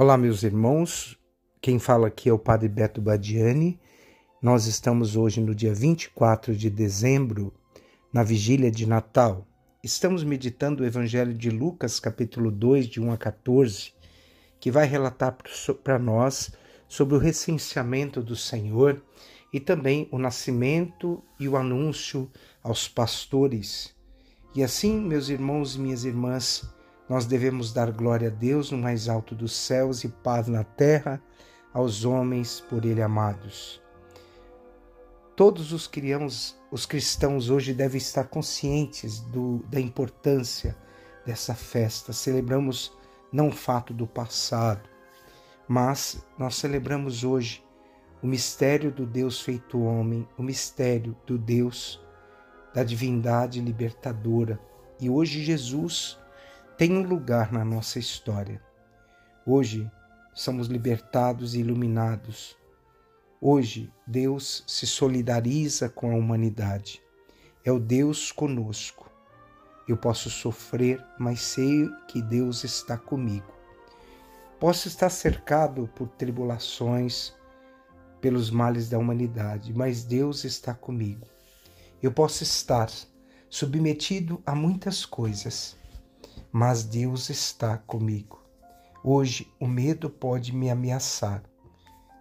Olá, meus irmãos. Quem fala aqui é o Padre Beto Badiani. Nós estamos hoje no dia 24 de dezembro, na vigília de Natal. Estamos meditando o Evangelho de Lucas, capítulo 2, de 1 a 14, que vai relatar para nós sobre o recenseamento do Senhor e também o nascimento e o anúncio aos pastores. E assim, meus irmãos e minhas irmãs, nós devemos dar glória a Deus no mais alto dos céus e paz na terra aos homens por Ele amados. Todos os, os cristãos hoje devem estar conscientes do, da importância dessa festa. Celebramos não o fato do passado, mas nós celebramos hoje o mistério do Deus feito homem, o mistério do Deus da divindade libertadora. E hoje Jesus tem um lugar na nossa história. Hoje somos libertados e iluminados. Hoje Deus se solidariza com a humanidade. É o Deus conosco. Eu posso sofrer, mas sei que Deus está comigo. Posso estar cercado por tribulações, pelos males da humanidade, mas Deus está comigo. Eu posso estar submetido a muitas coisas, mas Deus está comigo. Hoje o medo pode me ameaçar,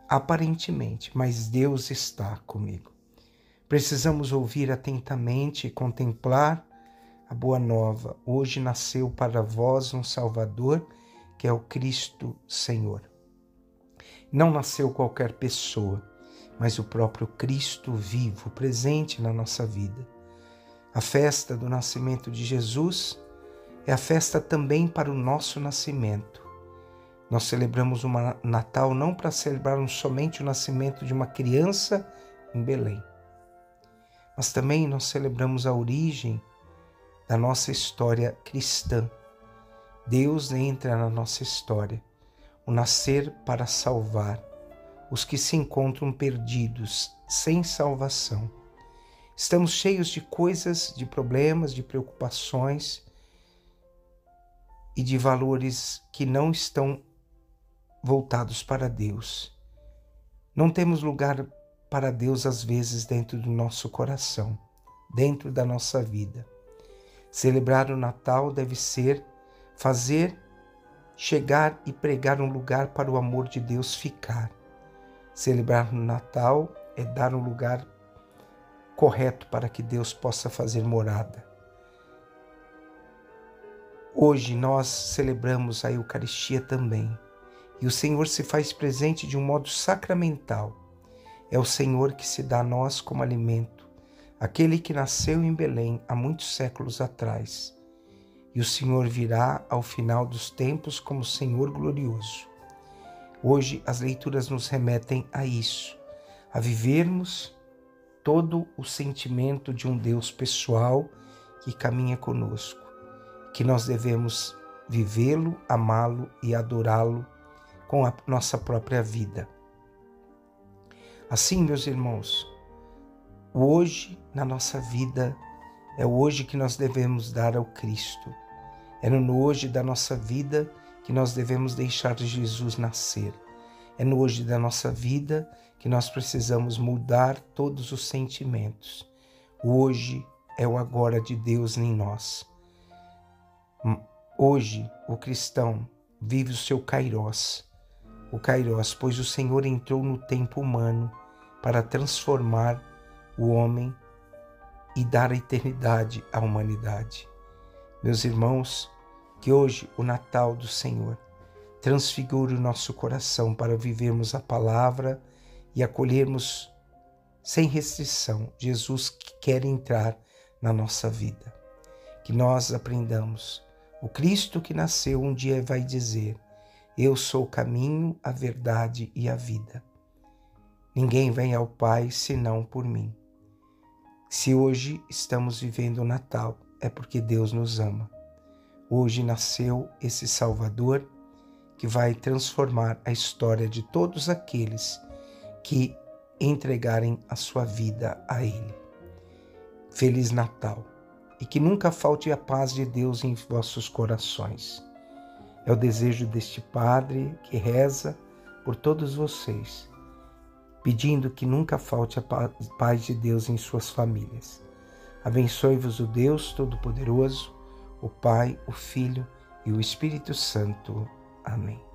aparentemente, mas Deus está comigo. Precisamos ouvir atentamente e contemplar a boa nova. Hoje nasceu para vós um Salvador, que é o Cristo Senhor. Não nasceu qualquer pessoa, mas o próprio Cristo vivo, presente na nossa vida. A festa do nascimento de Jesus é a festa também para o nosso nascimento. Nós celebramos o Natal não para celebrarmos somente o nascimento de uma criança em Belém, mas também nós celebramos a origem da nossa história cristã. Deus entra na nossa história, o nascer para salvar os que se encontram perdidos, sem salvação. Estamos cheios de coisas, de problemas, de preocupações e de valores que não estão voltados para Deus. Não temos lugar para Deus às vezes dentro do nosso coração, dentro da nossa vida. Celebrar o Natal deve ser fazer chegar e pregar um lugar para o amor de Deus ficar. Celebrar o Natal é dar um lugar correto para que Deus possa fazer morada. Hoje nós celebramos a Eucaristia também, e o Senhor se faz presente de um modo sacramental. É o Senhor que se dá a nós como alimento, aquele que nasceu em Belém há muitos séculos atrás. E o Senhor virá ao final dos tempos como Senhor glorioso. Hoje as leituras nos remetem a isso, a vivermos todo o sentimento de um Deus pessoal que caminha conosco que nós devemos vivê-lo, amá-lo e adorá-lo com a nossa própria vida. Assim, meus irmãos, o hoje na nossa vida é o hoje que nós devemos dar ao Cristo. É no hoje da nossa vida que nós devemos deixar Jesus nascer. É no hoje da nossa vida que nós precisamos mudar todos os sentimentos. O hoje é o agora de Deus em nós. Hoje, o cristão vive o seu kairós, o kairós, pois o Senhor entrou no tempo humano para transformar o homem e dar a eternidade à humanidade. Meus irmãos, que hoje o Natal do Senhor transfigure o nosso coração para vivermos a palavra e acolhermos sem restrição Jesus que quer entrar na nossa vida. Que nós aprendamos o Cristo que nasceu um dia vai dizer: Eu sou o caminho, a verdade e a vida. Ninguém vem ao Pai senão por mim. Se hoje estamos vivendo o Natal, é porque Deus nos ama. Hoje nasceu esse Salvador que vai transformar a história de todos aqueles que entregarem a sua vida a Ele. Feliz Natal! E que nunca falte a paz de Deus em vossos corações. É o desejo deste Padre que reza por todos vocês, pedindo que nunca falte a paz de Deus em suas famílias. Abençoe-vos o Deus Todo-Poderoso, o Pai, o Filho e o Espírito Santo. Amém.